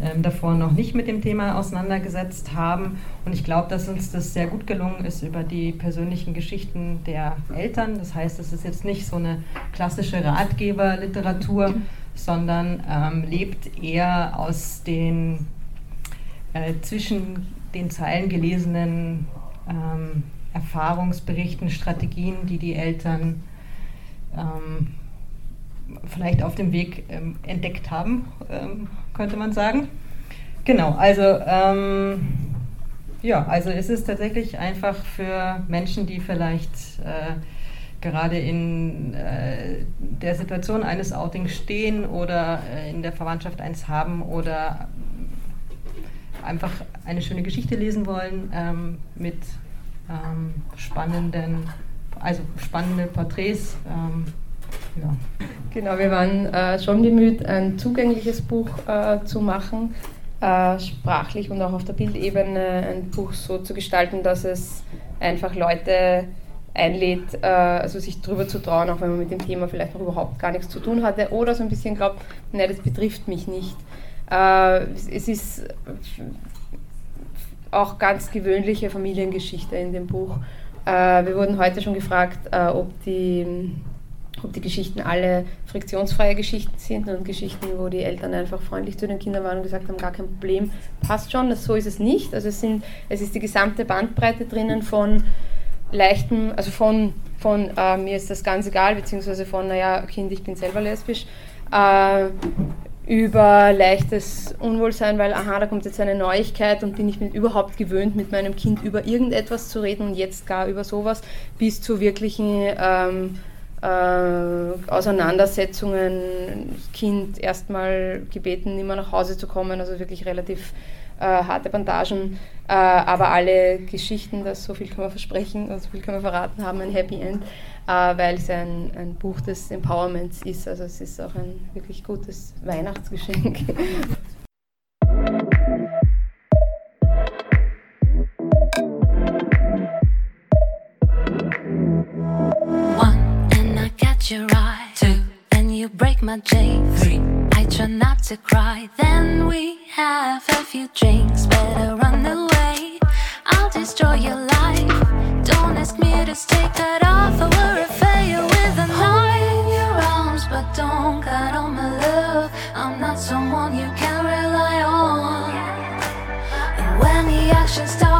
ähm, davor noch nicht mit dem Thema auseinandergesetzt haben. Und ich glaube, dass uns das sehr gut gelungen ist über die persönlichen Geschichten der Eltern. Das heißt, es ist jetzt nicht so eine klassische Ratgeberliteratur, sondern ähm, lebt eher aus den äh, zwischen den Zeilen gelesenen ähm, Erfahrungsberichten, Strategien, die die Eltern ähm, vielleicht auf dem Weg ähm, entdeckt haben, ähm, könnte man sagen. Genau, also ähm, ja, also es ist tatsächlich einfach für Menschen, die vielleicht äh, gerade in äh, der Situation eines Outings stehen oder äh, in der Verwandtschaft eins haben oder einfach eine schöne Geschichte lesen wollen ähm, mit ähm, spannenden, also spannende Porträts ähm, Genau, genau wir waren äh, schon bemüht, ein zugängliches Buch äh, zu machen, äh, sprachlich und auch auf der Bildebene ein Buch so zu gestalten, dass es einfach Leute einlädt, äh, also sich drüber zu trauen, auch wenn man mit dem Thema vielleicht noch überhaupt gar nichts zu tun hatte oder so ein bisschen glaubt, nein, das betrifft mich nicht. Äh, es ist auch ganz gewöhnliche Familiengeschichte in dem Buch. Äh, wir wurden heute schon gefragt, ob die ob die Geschichten alle friktionsfreie Geschichten sind und Geschichten, wo die Eltern einfach freundlich zu den Kindern waren und gesagt haben, gar kein Problem, passt schon, das, so ist es nicht. Also es, sind, es ist die gesamte Bandbreite drinnen von leichten, also von, von äh, mir ist das ganz egal, beziehungsweise von, naja, Kind, ich bin selber lesbisch, äh, über leichtes Unwohlsein, weil, aha, da kommt jetzt eine Neuigkeit und bin ich mir überhaupt gewöhnt, mit meinem Kind über irgendetwas zu reden und jetzt gar über sowas, bis zu wirklichen ähm, äh, Auseinandersetzungen, Kind erstmal gebeten, nicht mehr nach Hause zu kommen, also wirklich relativ äh, harte Bandagen, äh, aber alle Geschichten, das so viel kann man versprechen und so viel kann man verraten, haben ein Happy End, äh, weil es ein, ein Buch des Empowerments ist. Also es ist auch ein wirklich gutes Weihnachtsgeschenk. Two, and you break my chain. Three, I try not to cry. Then we have a few drinks. Better run away. I'll destroy your life. Don't ask me to take that off. I will repay you with a knife in your arms, but don't cut on my love. I'm not someone you can rely on. And when the action starts,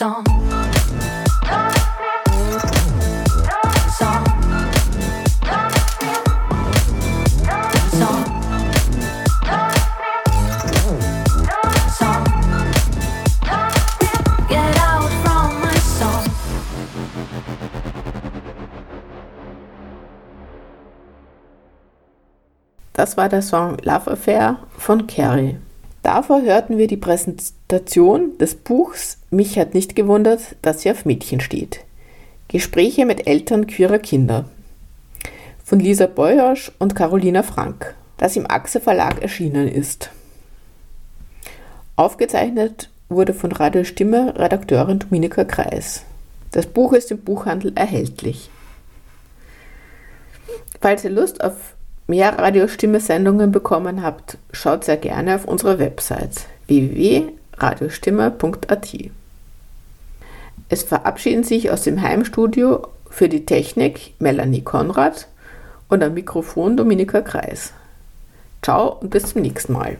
song. Das war der Song Love Affair von Carrie. Davor hörten wir die Präsentation des Buchs Mich hat nicht gewundert, dass sie auf Mädchen steht. Gespräche mit Eltern queerer Kinder von Lisa Beuersch und Carolina Frank, das im Achse Verlag erschienen ist. Aufgezeichnet wurde von Radio Stimme Redakteurin Dominika Kreis. Das Buch ist im Buchhandel erhältlich. Falls ihr Lust auf mehr Radiostimme-Sendungen bekommen habt, schaut sehr gerne auf unsere Website radiostimme.at. Es verabschieden sich aus dem Heimstudio für die Technik Melanie Konrad und am Mikrofon Dominika Kreis. Ciao und bis zum nächsten Mal.